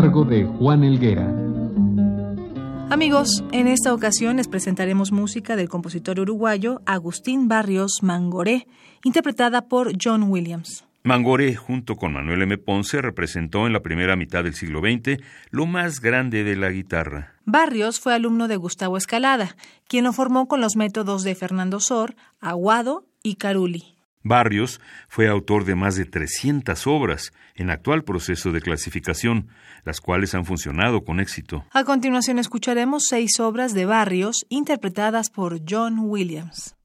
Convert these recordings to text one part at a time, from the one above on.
Cargo de Juan Elguera. Amigos, en esta ocasión les presentaremos música del compositor uruguayo Agustín Barrios Mangoré, interpretada por John Williams. Mangoré, junto con Manuel M. Ponce, representó en la primera mitad del siglo XX lo más grande de la guitarra. Barrios fue alumno de Gustavo Escalada, quien lo formó con los métodos de Fernando Sor, Aguado y Caruli. Barrios fue autor de más de 300 obras en actual proceso de clasificación, las cuales han funcionado con éxito. A continuación escucharemos seis obras de Barrios interpretadas por John Williams.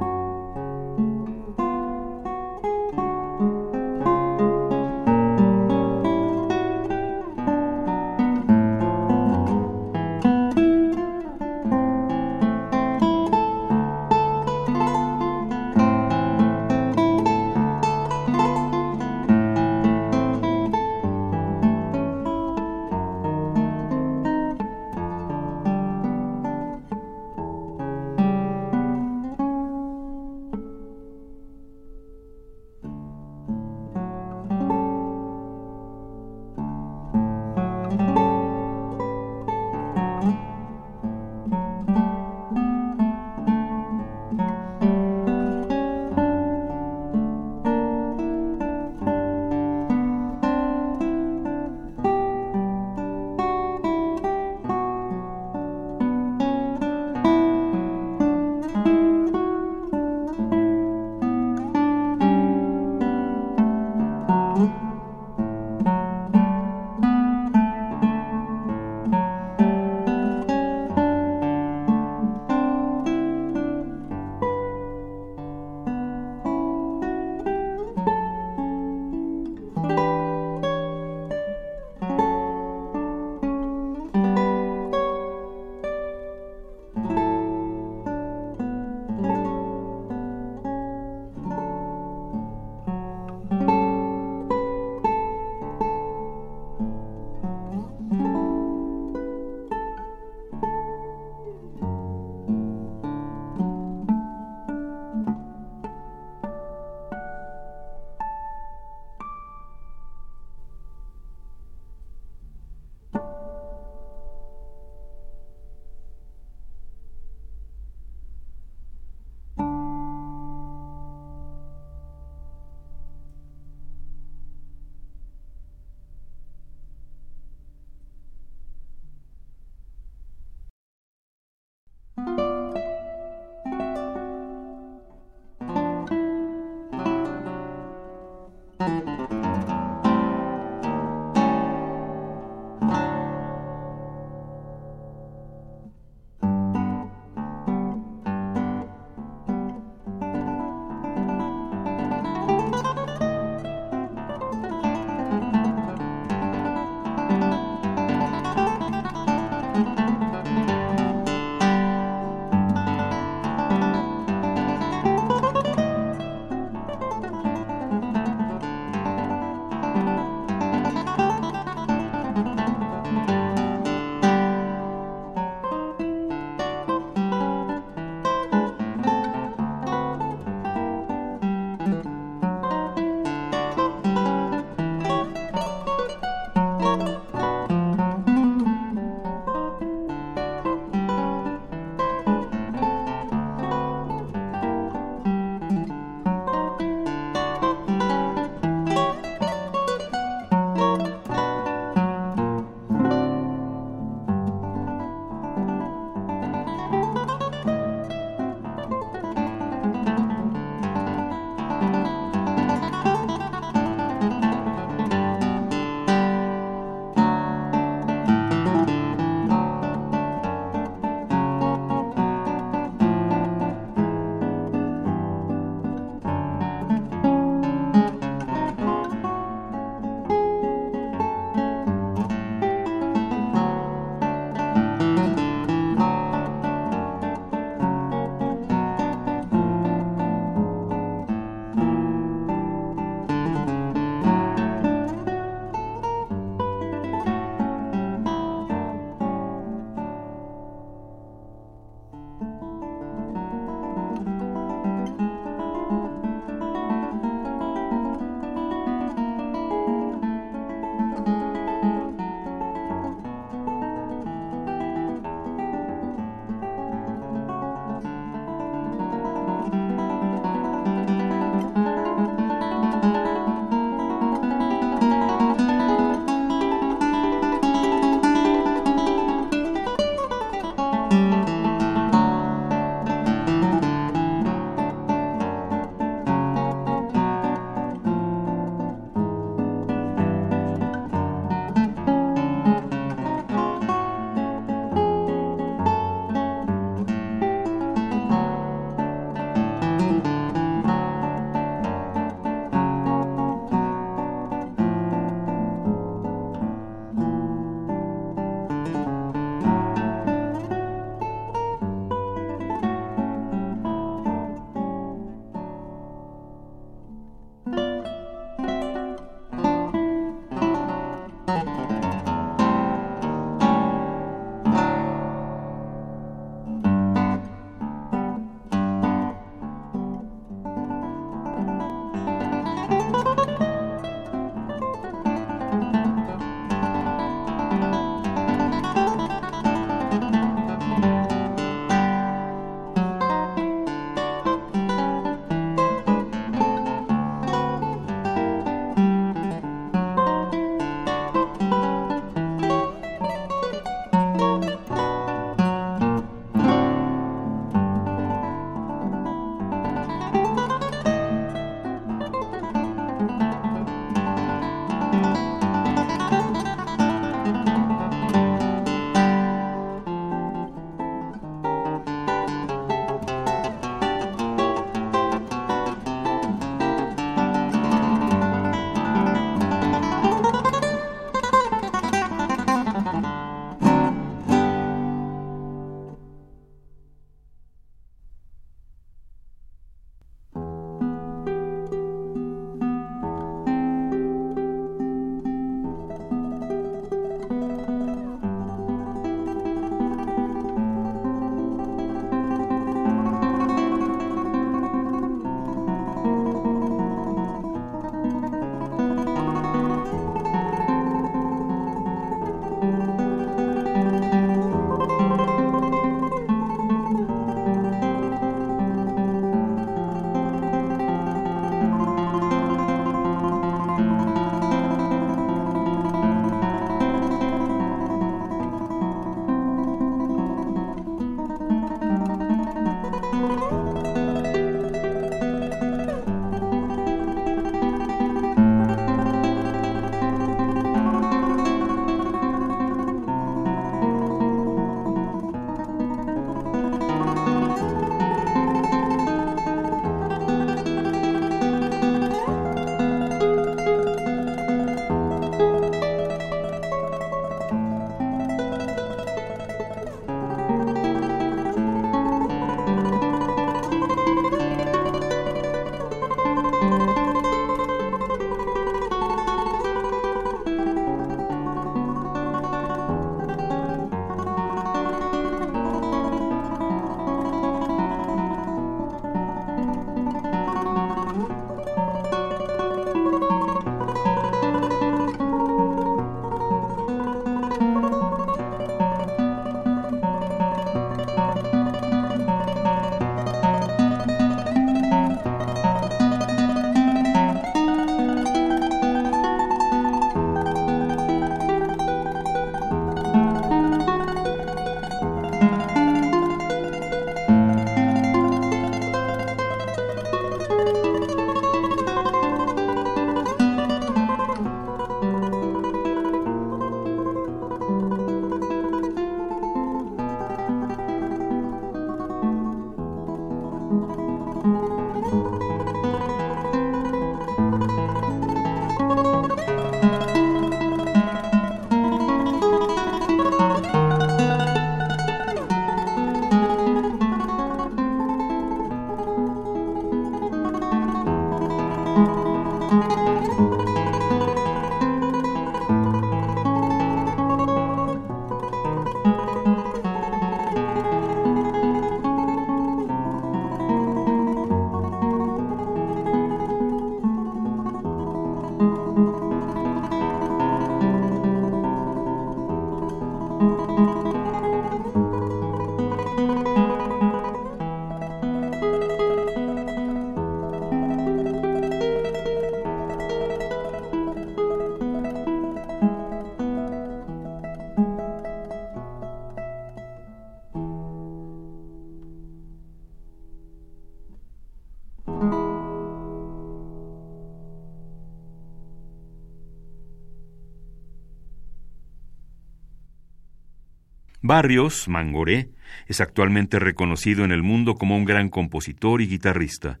Barrios, Mangoré, es actualmente reconocido en el mundo como un gran compositor y guitarrista.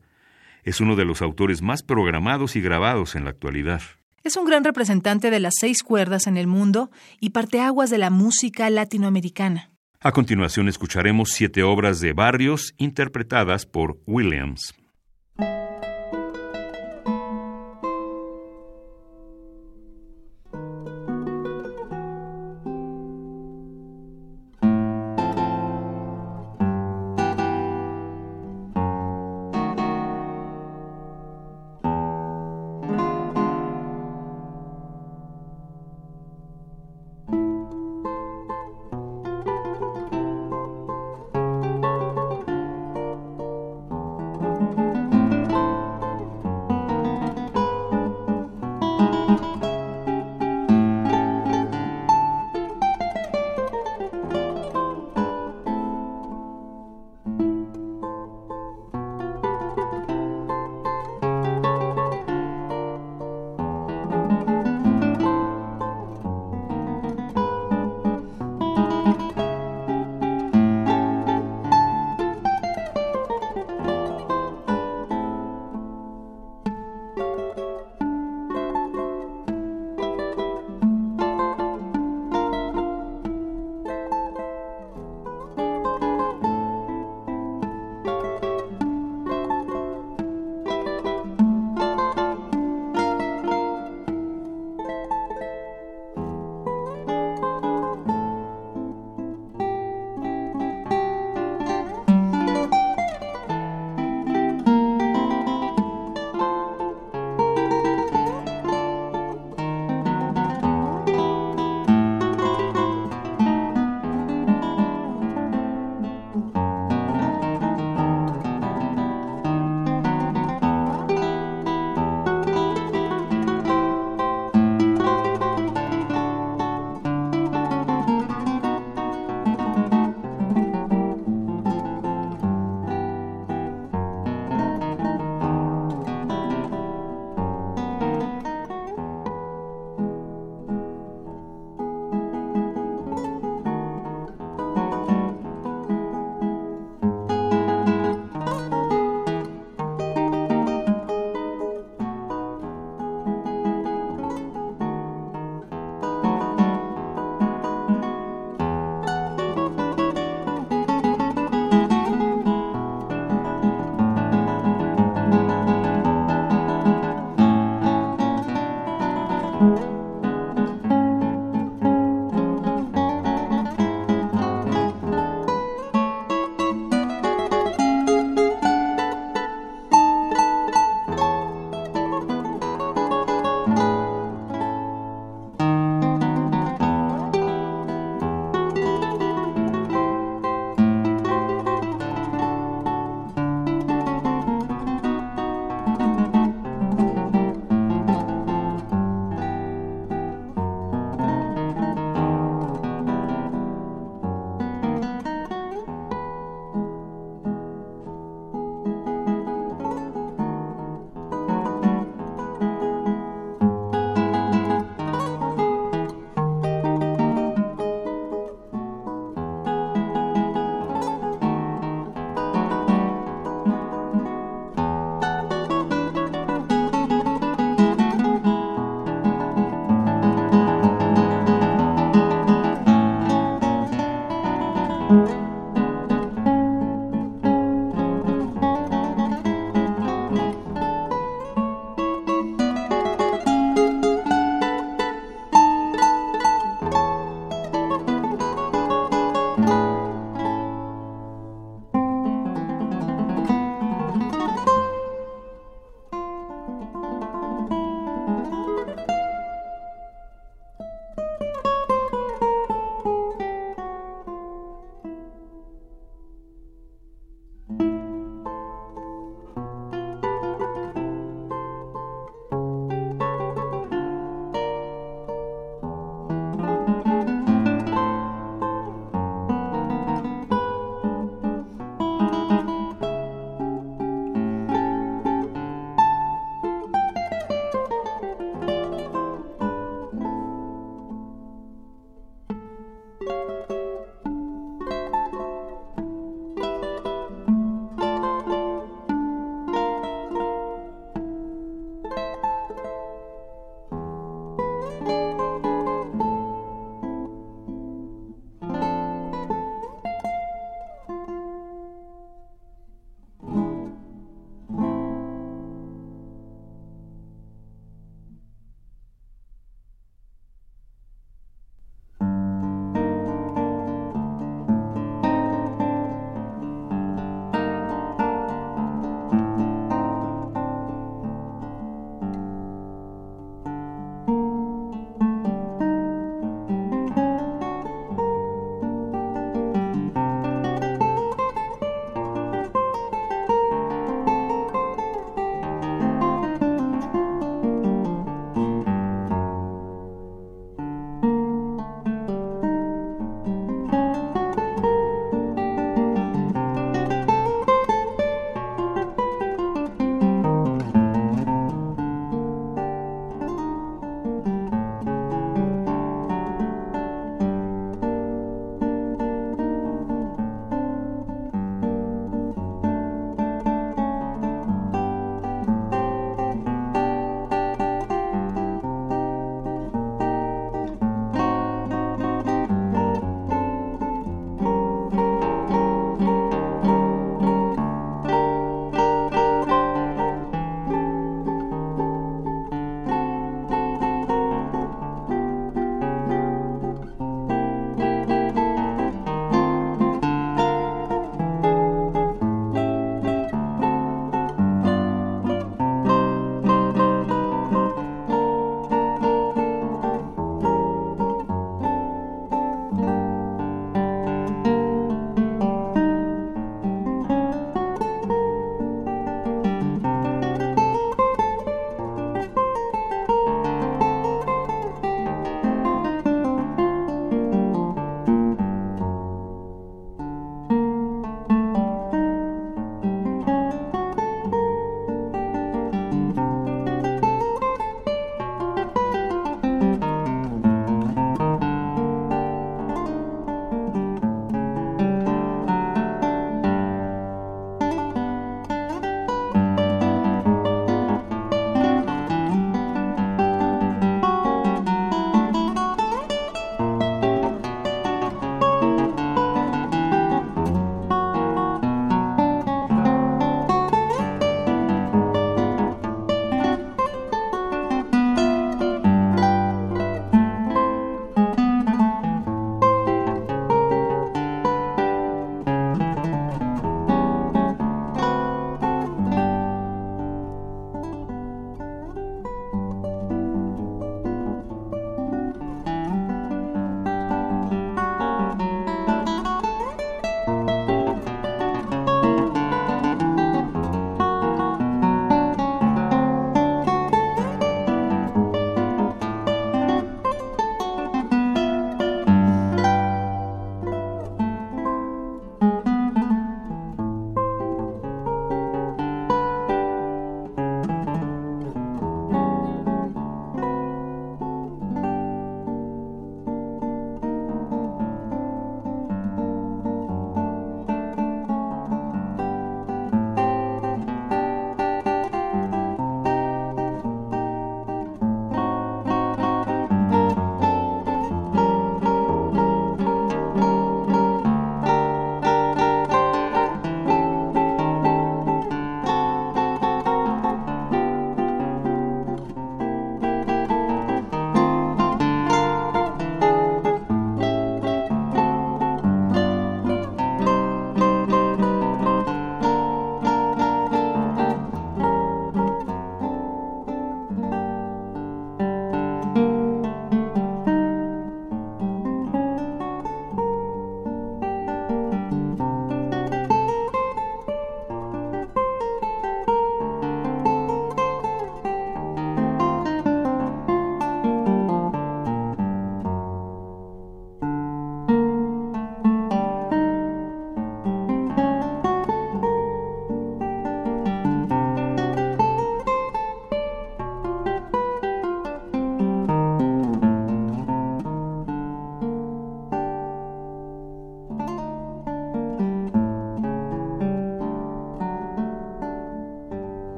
Es uno de los autores más programados y grabados en la actualidad. Es un gran representante de las seis cuerdas en el mundo y parteaguas de la música latinoamericana. A continuación escucharemos siete obras de Barrios interpretadas por Williams.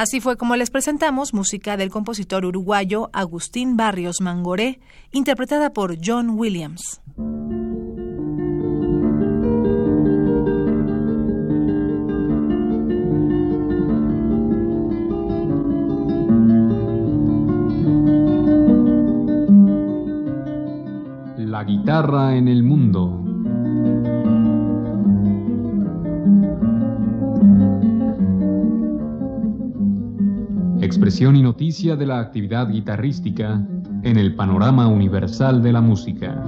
Así fue como les presentamos música del compositor uruguayo Agustín Barrios Mangoré, interpretada por John Williams. Noticia de la actividad guitarrística en el panorama universal de la música.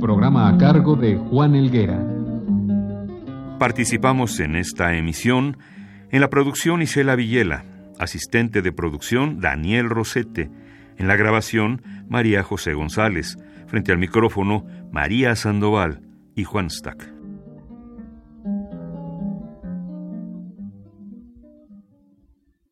Programa a cargo de Juan Elguera. Participamos en esta emisión en la producción Isela Villela, asistente de producción Daniel Rosete, en la grabación María José González, frente al micrófono María Sandoval y Juan Stack.